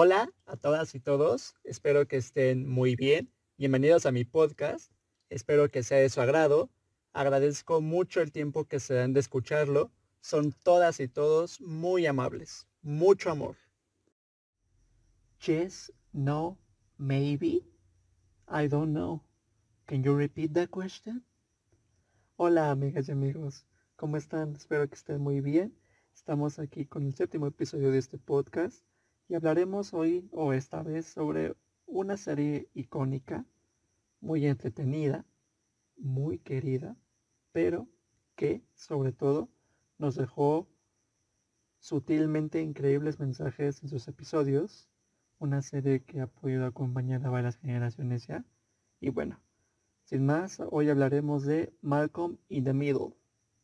Hola a todas y todos, espero que estén muy bien. Bienvenidos a mi podcast, espero que sea de su agrado. Agradezco mucho el tiempo que se dan de escucharlo. Son todas y todos muy amables. Mucho amor. Yes, no, maybe. I don't know. Can you repeat that question? Hola amigas y amigos, ¿cómo están? Espero que estén muy bien. Estamos aquí con el séptimo episodio de este podcast y hablaremos hoy o esta vez sobre una serie icónica, muy entretenida, muy querida, pero que sobre todo nos dejó sutilmente increíbles mensajes en sus episodios, una serie que ha podido acompañar a varias generaciones ya. Y bueno, sin más, hoy hablaremos de Malcolm in the Middle,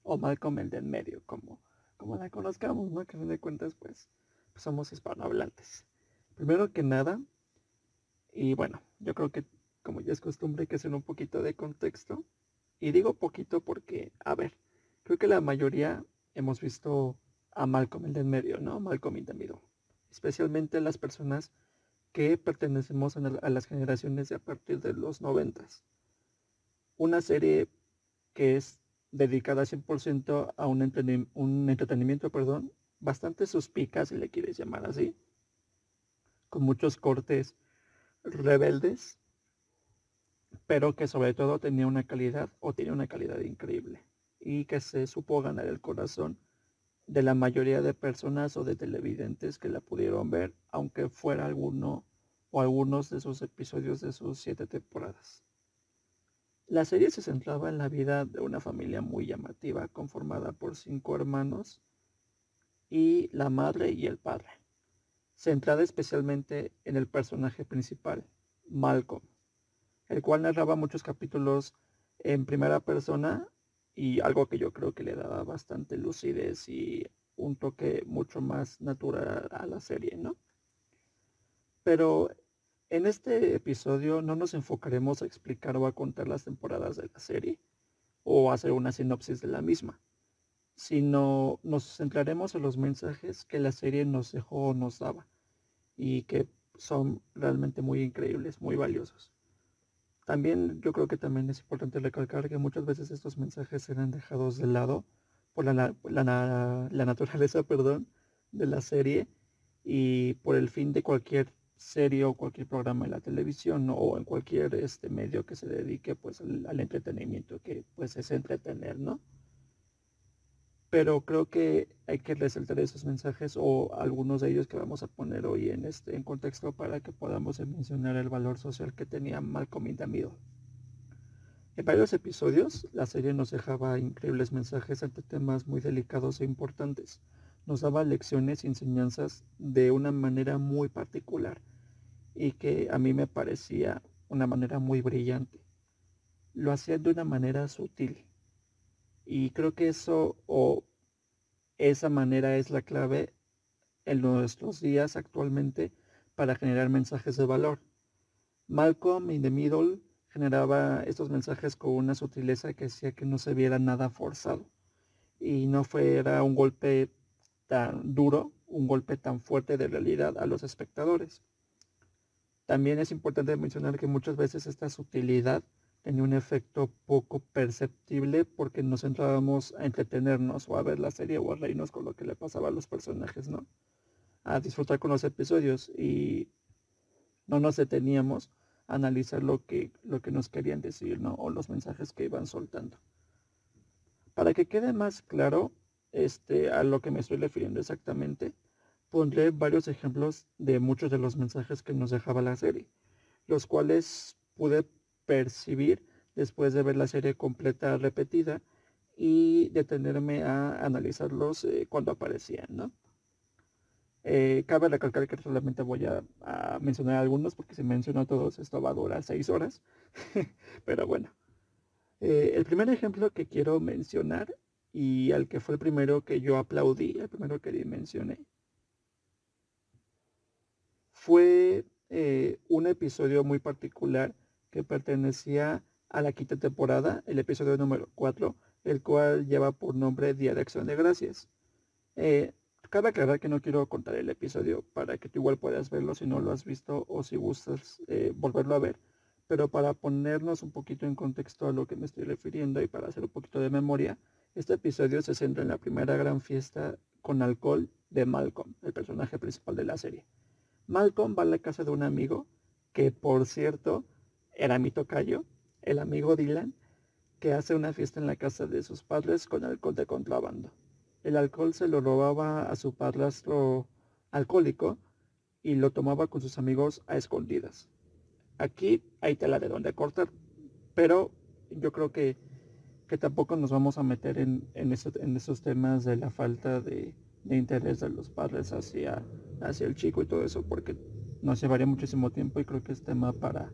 o Malcolm el del medio, como, como la conozcamos, ¿no? Que de cuentas, pues, somos hispanohablantes. Primero que nada, y bueno, yo creo que como ya es costumbre hay que hacer un poquito de contexto. Y digo poquito porque, a ver, creo que la mayoría hemos visto a Malcolm el del medio, ¿no? Malcolm in the middle. Especialmente las personas que pertenecemos a las generaciones de a partir de los noventas. Una serie que es dedicada 100% a un, un entretenimiento, perdón, bastante suspicaz, si le quieres llamar así, con muchos cortes rebeldes, pero que sobre todo tenía una calidad o tiene una calidad increíble y que se supo ganar el corazón de la mayoría de personas o de televidentes que la pudieron ver, aunque fuera alguno o algunos de sus episodios de sus siete temporadas. La serie se centraba en la vida de una familia muy llamativa conformada por cinco hermanos y la madre y el padre, centrada especialmente en el personaje principal, Malcolm, el cual narraba muchos capítulos en primera persona y algo que yo creo que le daba bastante lucidez y un toque mucho más natural a la serie, ¿no? Pero en este episodio no nos enfocaremos a explicar o a contar las temporadas de la serie o hacer una sinopsis de la misma sino nos centraremos en los mensajes que la serie nos dejó o nos daba y que son realmente muy increíbles, muy valiosos. También yo creo que también es importante recalcar que muchas veces estos mensajes eran dejados de lado por la, la, naturaleza perdón, de la serie y por el fin de cualquier serie o cualquier programa en la televisión o en cualquier este medio que se dedique pues al, al entretenimiento que pues es entretener, ¿no? Pero creo que hay que resaltar esos mensajes o algunos de ellos que vamos a poner hoy en este en contexto para que podamos mencionar el valor social que tenía Malcolm the En varios episodios, la serie nos dejaba increíbles mensajes ante temas muy delicados e importantes. Nos daba lecciones y enseñanzas de una manera muy particular y que a mí me parecía una manera muy brillante. Lo hacía de una manera sutil, y creo que eso o esa manera es la clave en nuestros días actualmente para generar mensajes de valor. Malcolm in the Middle generaba estos mensajes con una sutileza que hacía que no se viera nada forzado y no fuera un golpe tan duro, un golpe tan fuerte de realidad a los espectadores. También es importante mencionar que muchas veces esta sutilidad tenía un efecto poco perceptible porque nos centrábamos a entretenernos o a ver la serie o a reírnos con lo que le pasaba a los personajes, ¿no? A disfrutar con los episodios y no nos deteníamos a analizar lo que, lo que nos querían decir, ¿no? O los mensajes que iban soltando. Para que quede más claro este, a lo que me estoy refiriendo exactamente, pondré varios ejemplos de muchos de los mensajes que nos dejaba la serie, los cuales pude percibir después de ver la serie completa repetida y detenerme a analizarlos eh, cuando aparecían, ¿no? Eh, cabe recalcar que solamente voy a, mencionar algunos porque si menciono todos esto va a durar seis horas. Pero bueno, eh, el primer ejemplo que quiero mencionar y al que fue el primero que yo aplaudí, el primero que mencioné, fue un episodio muy particular que pertenecía a la quinta temporada, el episodio número 4, el cual lleva por nombre Día de Acción de Gracias. Eh, Cabe aclarar que no quiero contar el episodio para que tú igual puedas verlo si no lo has visto o si gustas eh, volverlo a ver. Pero para ponernos un poquito en contexto a lo que me estoy refiriendo y para hacer un poquito de memoria, este episodio se centra en la primera gran fiesta con alcohol de Malcolm, el personaje principal de la serie. Malcolm va a la casa de un amigo, que por cierto era mi tocayo, el amigo Dylan, que hace una fiesta en la casa de sus padres con alcohol de contrabando. El alcohol se lo robaba a su padrastro alcohólico y lo tomaba con sus amigos a escondidas. Aquí hay tela de donde cortar, pero yo creo que, que tampoco nos vamos a meter en, en, esos temas de la falta de, interés de los padres hacia, hacia el chico y todo eso, porque nos llevaría muchísimo tiempo y creo que es tema para,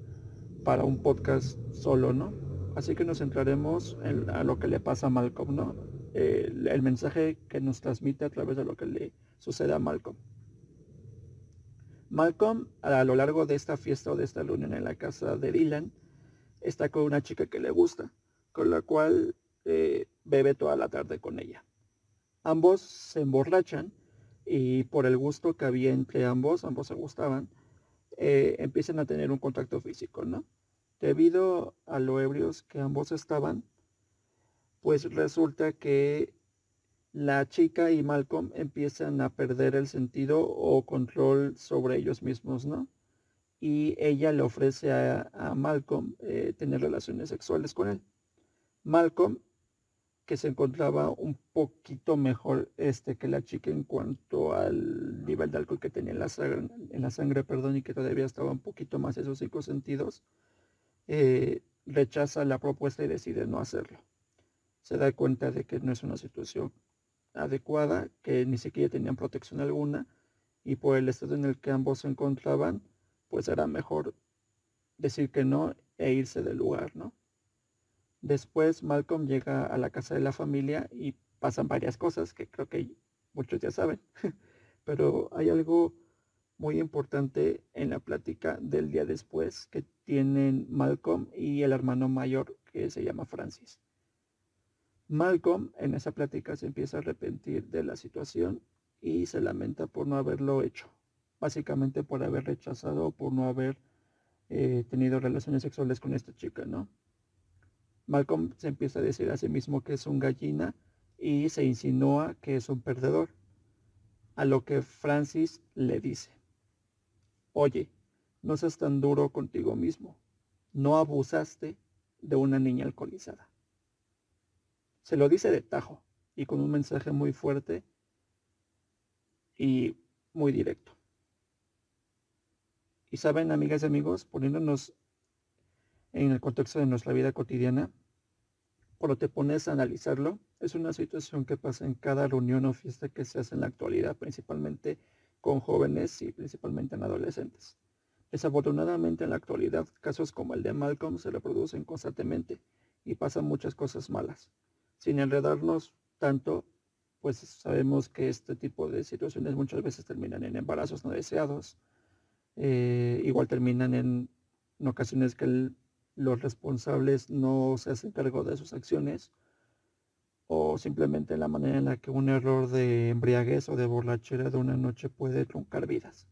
para un podcast solo, ¿no? Así que nos centraremos en lo que le pasa a Malcolm, ¿no? el, mensaje que nos transmite a través de lo que le sucede a Malcolm. Malcolm, a lo largo de esta fiesta o de esta reunión en la casa de Dylan, está con una chica que le gusta, con la cual eh, bebe toda la tarde con ella. Ambos se emborrachan y por el gusto que había entre ambos, ambos se gustaban, eh, empiezan a tener un contacto físico, ¿no? Debido a lo ebrios que ambos estaban, pues resulta que la chica y Malcolm empiezan a perder el sentido o control sobre ellos mismos, ¿no? Y ella le ofrece a, Malcolm eh, tener relaciones sexuales con él. Malcolm, que se encontraba un poquito mejor este que la chica en cuanto al nivel de alcohol que tenía en la sangre, en la sangre perdón, y que todavía estaba un poquito más esos cinco sentidos, eh, rechaza la propuesta y decide no hacerlo se da cuenta de que no es una situación adecuada, que ni siquiera tenían protección alguna y por el estado en el que ambos se encontraban, pues era mejor decir que no e irse del lugar, ¿no? Después Malcolm llega a la casa de la familia y pasan varias cosas que creo que muchos ya saben, pero hay algo muy importante en la plática del día después que tienen Malcolm y el hermano mayor que se llama Francis. Malcolm en esa plática se empieza a arrepentir de la situación y se lamenta por no haberlo hecho, básicamente por haber rechazado o por no haber eh, tenido relaciones sexuales con esta chica, ¿no? Malcolm se empieza a decir a sí mismo que es un gallina y se insinúa que es un perdedor, a lo que Francis le dice, oye, no seas tan duro contigo mismo, no abusaste de una niña alcoholizada. Se lo dice de tajo y con un mensaje muy fuerte y muy directo. Y saben, amigas y amigos, poniéndonos en el contexto de nuestra vida cotidiana, cuando te pones a analizarlo, es una situación que pasa en cada reunión o fiesta que se hace en la actualidad, principalmente con jóvenes y principalmente en adolescentes. Desafortunadamente en la actualidad, casos como el de Malcolm se reproducen constantemente y pasan muchas cosas malas sin enredarnos tanto, pues sabemos que este tipo de situaciones muchas veces terminan en embarazos no deseados. Eh, igual terminan en, ocasiones que los responsables no se hacen cargo de sus acciones o simplemente la manera en la que un error de embriaguez o de borrachera de una noche puede truncar vidas.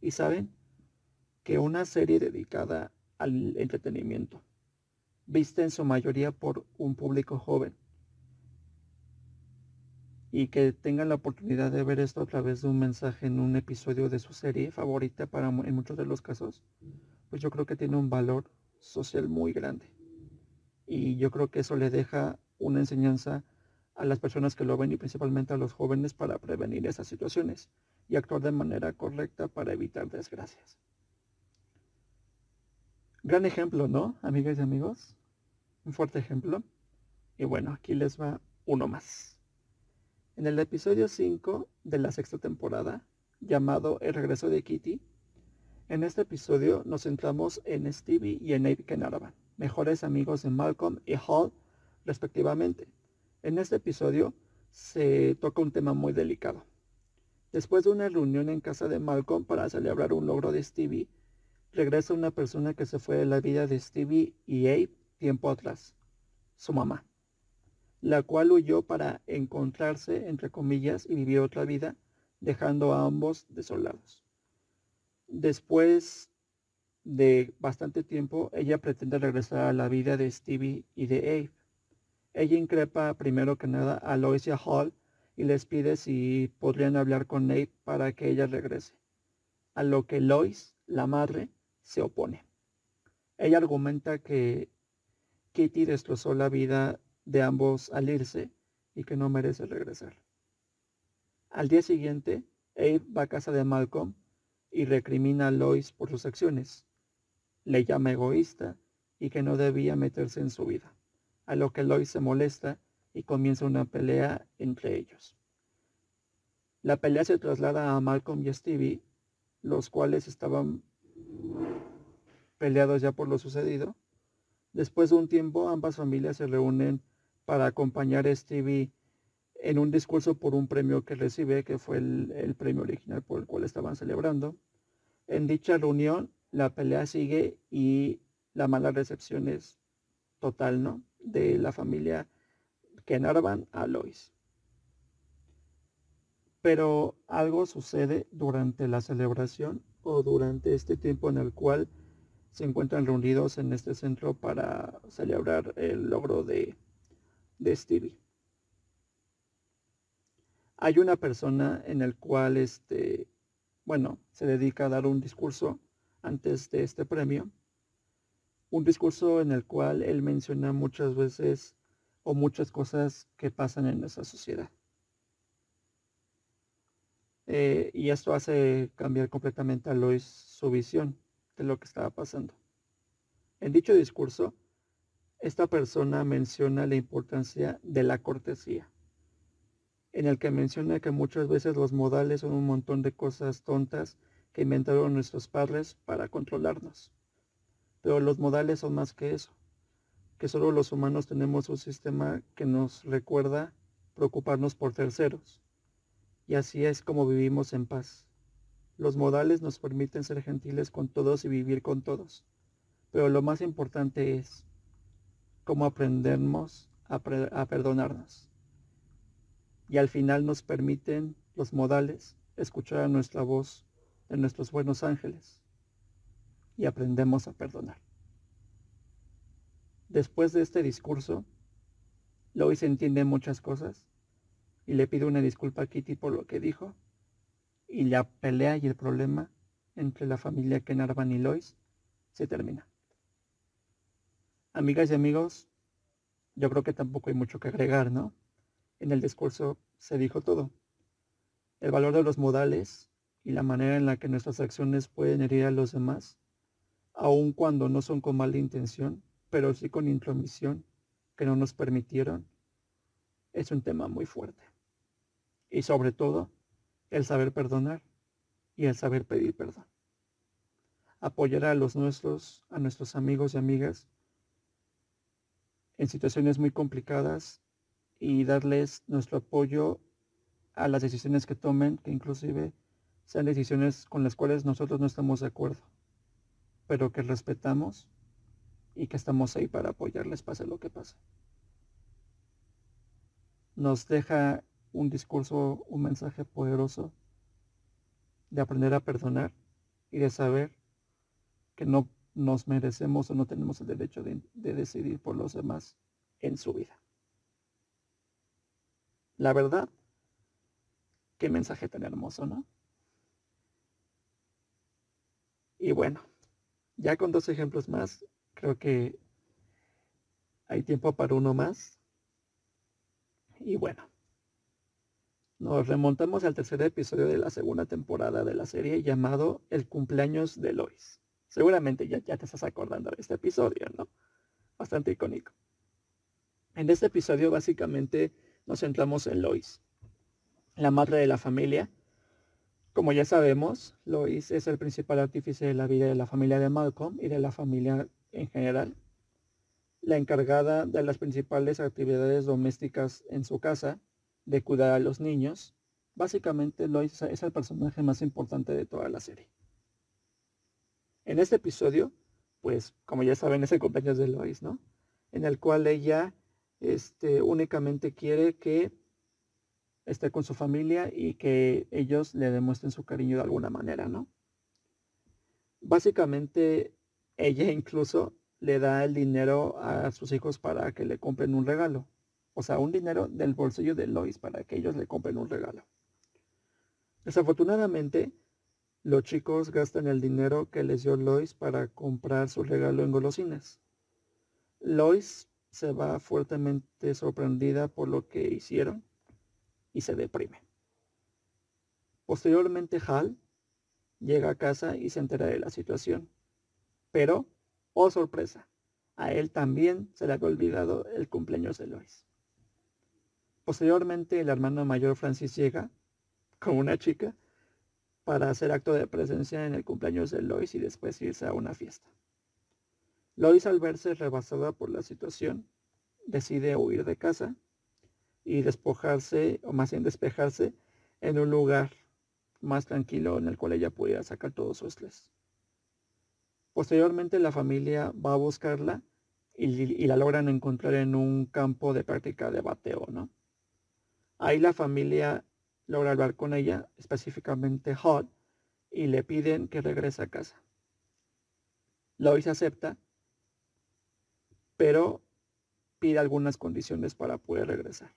Y saben que una serie dedicada al entretenimiento, vista en su mayoría por un público joven, y que tengan la oportunidad de ver esto a través de un mensaje en un episodio de su serie favorita para en muchos de los casos, pues yo creo que tiene un valor social muy grande. Y yo creo que eso le deja una enseñanza a las personas que lo ven y principalmente a los jóvenes para prevenir esas situaciones y actuar de manera correcta para evitar desgracias. Gran ejemplo, ¿no, amigas y amigos? Un fuerte ejemplo. Y bueno, aquí les va uno más. En el episodio 5 de la sexta temporada, llamado El regreso de Kitty, en este episodio nos centramos en Stevie y en Abe Kenaravan, mejores amigos de Malcolm y Hall, respectivamente. En este episodio se toca un tema muy delicado. Después de una reunión en casa de Malcolm para celebrar un logro de Stevie, regresa una persona que se fue de la vida de Stevie y Abe tiempo atrás, su mamá la cual huyó para encontrarse, entre comillas, y vivir otra vida dejando a ambos desolados. Después de bastante tiempo, ella pretende regresar a la vida de Stevie y de Abe. Ella increpa primero que nada a Lois y a Hall y les pide si podrían hablar con Abe para que ella regrese. A lo que Lois, la madre, se opone. Ella argumenta que Kitty destrozó la vida de ambos al irse y que no merece regresar. Al día siguiente, Abe va a casa de Malcolm y recrimina a Lois por sus acciones. Le llama egoísta y que no debía meterse en su vida, a lo que Lois se molesta y comienza una pelea entre ellos. La pelea se traslada a Malcolm y Stevie, los cuales estaban peleados ya por lo sucedido. Después de un tiempo, ambas familias se reúnen para acompañar a Stevie en un discurso por un premio que recibe, que fue el, premio original por el cual estaban celebrando. En dicha reunión, la pelea sigue y la mala recepción es total, ¿no? De la familia que narvan a Lois. Pero algo sucede durante la celebración o durante este tiempo en el cual se encuentran reunidos en este centro para celebrar el logro de Stevie hay una persona en el cual, este, bueno, se dedica a dar un discurso antes de este premio. Un discurso en el cual él menciona muchas veces o muchas cosas que pasan en esa sociedad. Eh, y esto hace cambiar completamente a Lois su visión de lo que estaba pasando. En dicho discurso, esta persona menciona la importancia de la cortesía en el que menciona que muchas veces los modales son un montón de cosas tontas que inventaron nuestros padres para controlarnos. Pero los modales son más que eso, que solo los humanos tenemos un sistema que nos recuerda preocuparnos por terceros. Y así es como vivimos en paz. Los modales nos permiten ser gentiles con todos y vivir con todos. Pero lo más importante es cómo aprendemos a, a perdonarnos y al final nos permiten los modales escuchar a nuestra voz de nuestros buenos ángeles y aprendemos a perdonar. Después de este discurso, Lois entiende muchas cosas y le pide una disculpa a Kitty por lo que dijo y la pelea y el problema entre la familia Kenarvan y Lois se termina. Amigas y amigos, yo creo que tampoco hay mucho que agregar, ¿no? En el discurso se dijo todo. El valor de los modales y la manera en la que nuestras acciones pueden herir a los demás, aun cuando no son con mala intención, pero sí con intromisión que no nos permitieron, es un tema muy fuerte. Y sobre todo, el saber perdonar y el saber pedir perdón. Apoyar a los nuestros, a nuestros amigos y amigas en situaciones muy complicadas y darles nuestro apoyo a las decisiones que tomen, que inclusive sean decisiones con las cuales nosotros no estamos de acuerdo, pero que respetamos y que estamos ahí para apoyarles pase lo que pase. Nos deja un discurso, un mensaje poderoso de aprender a perdonar y de saber que no nos merecemos o no tenemos el derecho de, de decidir por los demás en su vida. La verdad, qué mensaje tan hermoso, ¿no? Y bueno, ya con dos ejemplos más, creo que hay tiempo para uno más. Y bueno, nos remontamos al tercer episodio de la segunda temporada de la serie llamado El cumpleaños de Lois. Seguramente ya, ya te estás acordando de este episodio, ¿no? Bastante icónico. En este episodio básicamente nos centramos en Lois, la madre de la familia. Como ya sabemos, Lois es el principal artífice de la vida de la familia de Malcolm y de la familia en general. La encargada de las principales actividades domésticas en su casa, de cuidar a los niños. Básicamente Lois es el personaje más importante de toda la serie. En este episodio, pues como ya saben, es el cumpleaños de Lois, ¿no? En el cual ella este, únicamente quiere que esté con su familia y que ellos le demuestren su cariño de alguna manera, ¿no? Básicamente, ella incluso le da el dinero a sus hijos para que le compren un regalo. O sea, un dinero del bolsillo de Lois para que ellos le compren un regalo. Desafortunadamente, los chicos gastan el dinero que les dio Lois para comprar su regalo en golosinas. Lois se va fuertemente sorprendida por lo que hicieron y se deprime. Posteriormente Hal llega a casa y se entera de la situación. Pero, oh sorpresa, a él también se le había olvidado el cumpleaños de Lois. Posteriormente el hermano mayor Francis llega con una chica para hacer acto de presencia en el cumpleaños de Lois y después irse a una fiesta. Lois al verse rebasada por la situación decide huir de casa y despojarse, o más bien despejarse, en un lugar más tranquilo en el cual ella pudiera sacar todo su estrés. Posteriormente la familia va a buscarla y, la logran encontrar en un campo de práctica de bateo, ¿no? Ahí la familia logra hablar con ella, específicamente Hall, y le piden que regrese a casa. Lois acepta, pero pide algunas condiciones para poder regresar.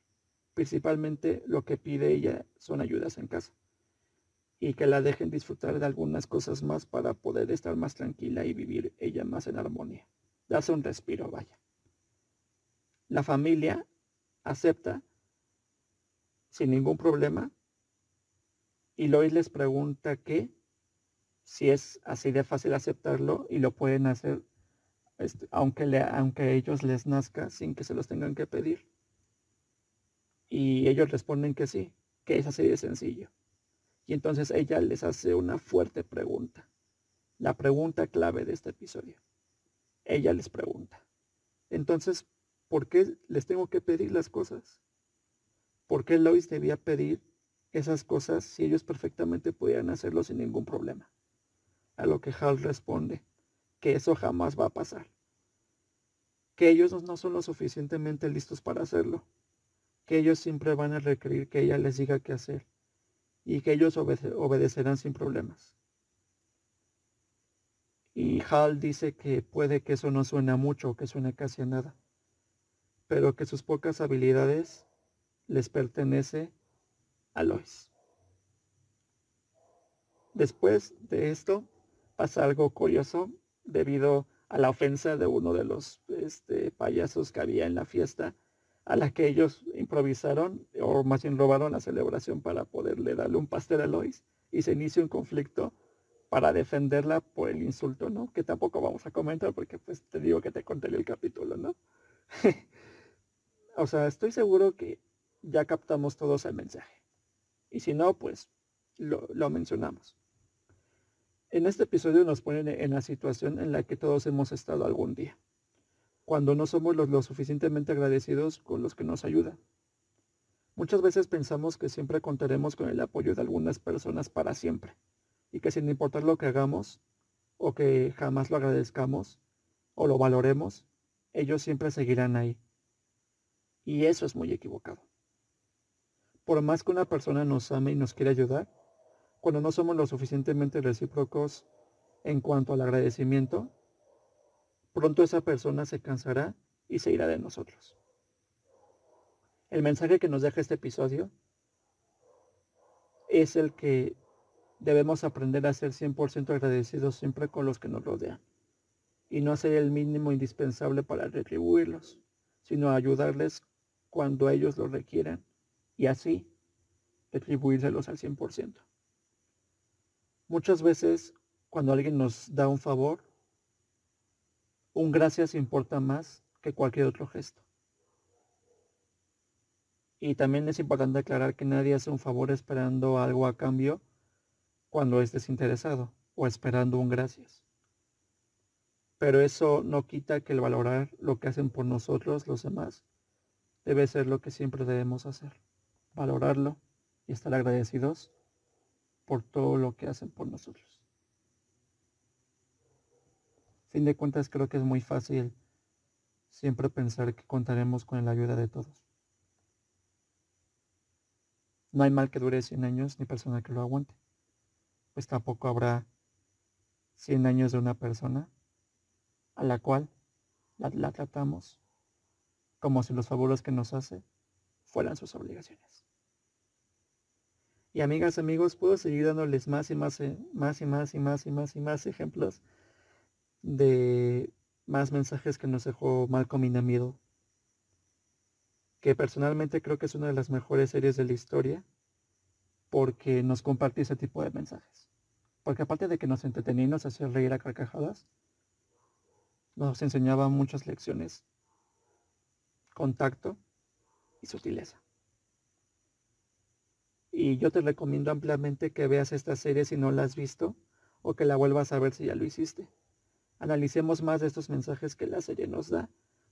Principalmente lo que pide ella son ayudas en casa y que la dejen disfrutar de algunas cosas más para poder estar más tranquila y vivir ella más en armonía. Darse un respiro, vaya. La familia acepta sin ningún problema y Lois les pregunta que si es así de fácil aceptarlo y lo pueden hacer este, aunque, a ellos les nazca sin que se los tengan que pedir. Y ellos responden que sí, que es así de sencillo. Y entonces ella les hace una fuerte pregunta. La pregunta clave de este episodio. Ella les pregunta. Entonces, ¿por qué les tengo que pedir las cosas? ¿Por qué Lois debía pedir esas cosas si ellos perfectamente podían hacerlo sin ningún problema? A lo que Hal responde que eso jamás va a pasar. Que ellos no son lo suficientemente listos para hacerlo. Que ellos siempre van a requerir que ella les diga qué hacer y que ellos obedecerán sin problemas. Y Hal dice que puede que eso no suene mucho, que suene casi a nada, pero que sus pocas habilidades les pertenece a Lois. Después de esto pasa algo curioso debido a la ofensa de uno de los este, payasos que había en la fiesta a la que ellos improvisaron o más bien robaron la celebración para poderle darle un pastel a Lois y se inicia un conflicto para defenderla por el insulto, ¿no? Que tampoco vamos a comentar porque pues te digo que te conté el capítulo, ¿no? o sea, estoy seguro que ya captamos todos el mensaje. Y si no, pues lo, lo mencionamos. En este episodio nos ponen en la situación en la que todos hemos estado algún día cuando no somos los lo suficientemente agradecidos con los que nos ayudan. Muchas veces pensamos que siempre contaremos con el apoyo de algunas personas para siempre y que sin importar lo que hagamos o que jamás lo agradezcamos o lo valoremos, ellos siempre seguirán ahí. Y eso es muy equivocado. Por más que una persona nos ame y nos quiera ayudar, cuando no somos lo suficientemente recíprocos en cuanto al agradecimiento, pronto esa persona se cansará y se irá de nosotros. El mensaje que nos deja este episodio es el que debemos aprender a ser 100% agradecidos siempre con los que nos rodean y no hacer el mínimo indispensable para retribuirlos, sino ayudarles cuando ellos lo requieran y así retribuírselos al 100%. Muchas veces cuando alguien nos da un favor, un gracias importa más que cualquier otro gesto. Y también es importante aclarar que nadie hace un favor esperando algo a cambio cuando es desinteresado o esperando un gracias. Pero eso no quita que el valorar lo que hacen por nosotros los demás debe ser lo que siempre debemos hacer. Valorarlo y estar agradecidos por todo lo que hacen por nosotros fin de cuentas creo que es muy fácil siempre pensar que contaremos con la ayuda de todos. no hay mal que dure 100 años ni persona que lo aguante. Pues tampoco habrá 100 años de una persona a la cual la, la tratamos como si los favores que nos hace fueran sus obligaciones. Y amigas, amigos, puedo seguir dándoles más y más, eh, más y más y más y más y más ejemplos de más mensajes que nos dejó Malcolm in. Que personalmente creo que es una de las mejores series de la historia porque nos comparte ese tipo de mensajes. Porque aparte de que nos entretenía y nos hacía reír a carcajadas, nos enseñaba muchas lecciones. Contacto y sutileza. Y yo te recomiendo ampliamente que veas esta serie si no la has visto o que la vuelvas a ver si ya lo hiciste. Analicemos más de estos mensajes que la serie nos da,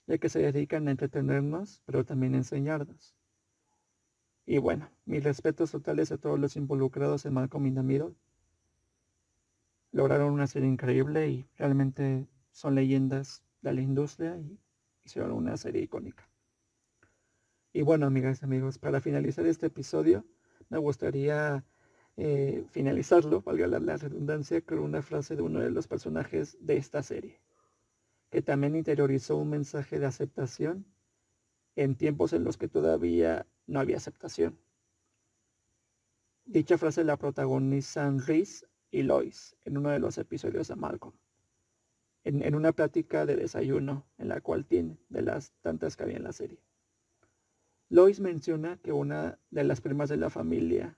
ya que se dedican a entretenernos, pero también a enseñarnos. Y bueno, mis respetos totales a todos los involucrados en Malcolm in the Middle. Lograron una serie increíble y realmente son leyendas de la industria y hicieron una serie icónica. Y bueno, amigas y amigos, para finalizar este episodio, me gustaría eh, finalizarlo, valga la, redundancia, con una frase de uno de los personajes de esta serie, que también interiorizó un mensaje de aceptación en tiempos en los que todavía no había aceptación. Dicha frase la protagonizan Reese y Lois en uno de los episodios de Malcolm, en, en una plática de desayuno en la cual tiene de las tantas que había en la serie. Lois menciona que una de las primas de la familia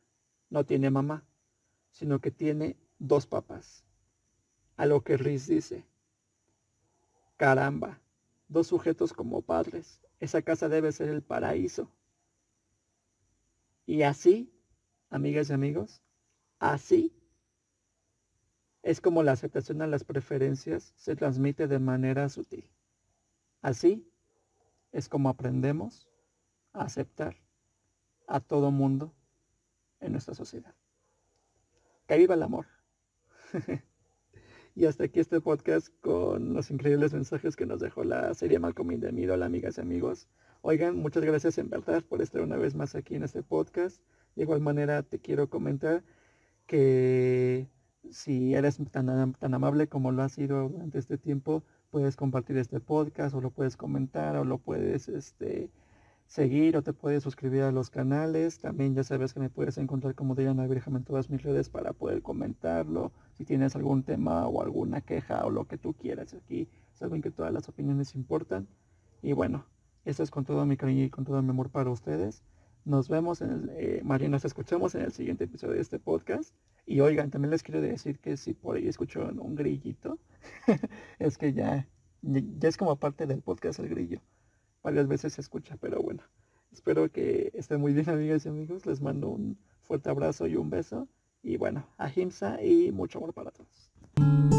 no tiene mamá, sino que tiene dos papás. A lo que Riz dice, caramba, dos sujetos como padres, esa casa debe ser el paraíso. Y así, amigas y amigos, así es como la aceptación a las preferencias se transmite de manera sutil. Así es como aprendemos aceptar a todo mundo en nuestra sociedad. Que viva el amor. y hasta aquí este podcast con los increíbles mensajes que nos dejó la serie Malcolm in the Middle, amigas y amigos. Oigan, muchas gracias en verdad por estar una vez más aquí en este podcast. De igual manera te quiero comentar que si eres tan, tan amable como lo has sido durante este tiempo, puedes compartir este podcast o lo puedes comentar o lo puedes este, seguir o te puedes suscribir a los canales. También ya sabes que me puedes encontrar como Diana Virgen en todas mis redes para poder comentarlo. Si tienes algún tema o alguna queja o lo que tú quieras aquí, saben que todas las opiniones importan. Y bueno, esto es con todo mi cariño y con todo mi amor para ustedes. Nos vemos en el, eh, María, nos escuchamos en el siguiente episodio de este podcast. Y oigan, también les quiero decir que si por ahí escucho un grillito, es que ya, ya es como parte del podcast el grillo varias veces se escucha, pero bueno. Espero que estén muy bien amigas y amigos. Les mando un fuerte abrazo y un beso. Y bueno, a Himsa y mucho amor para todos.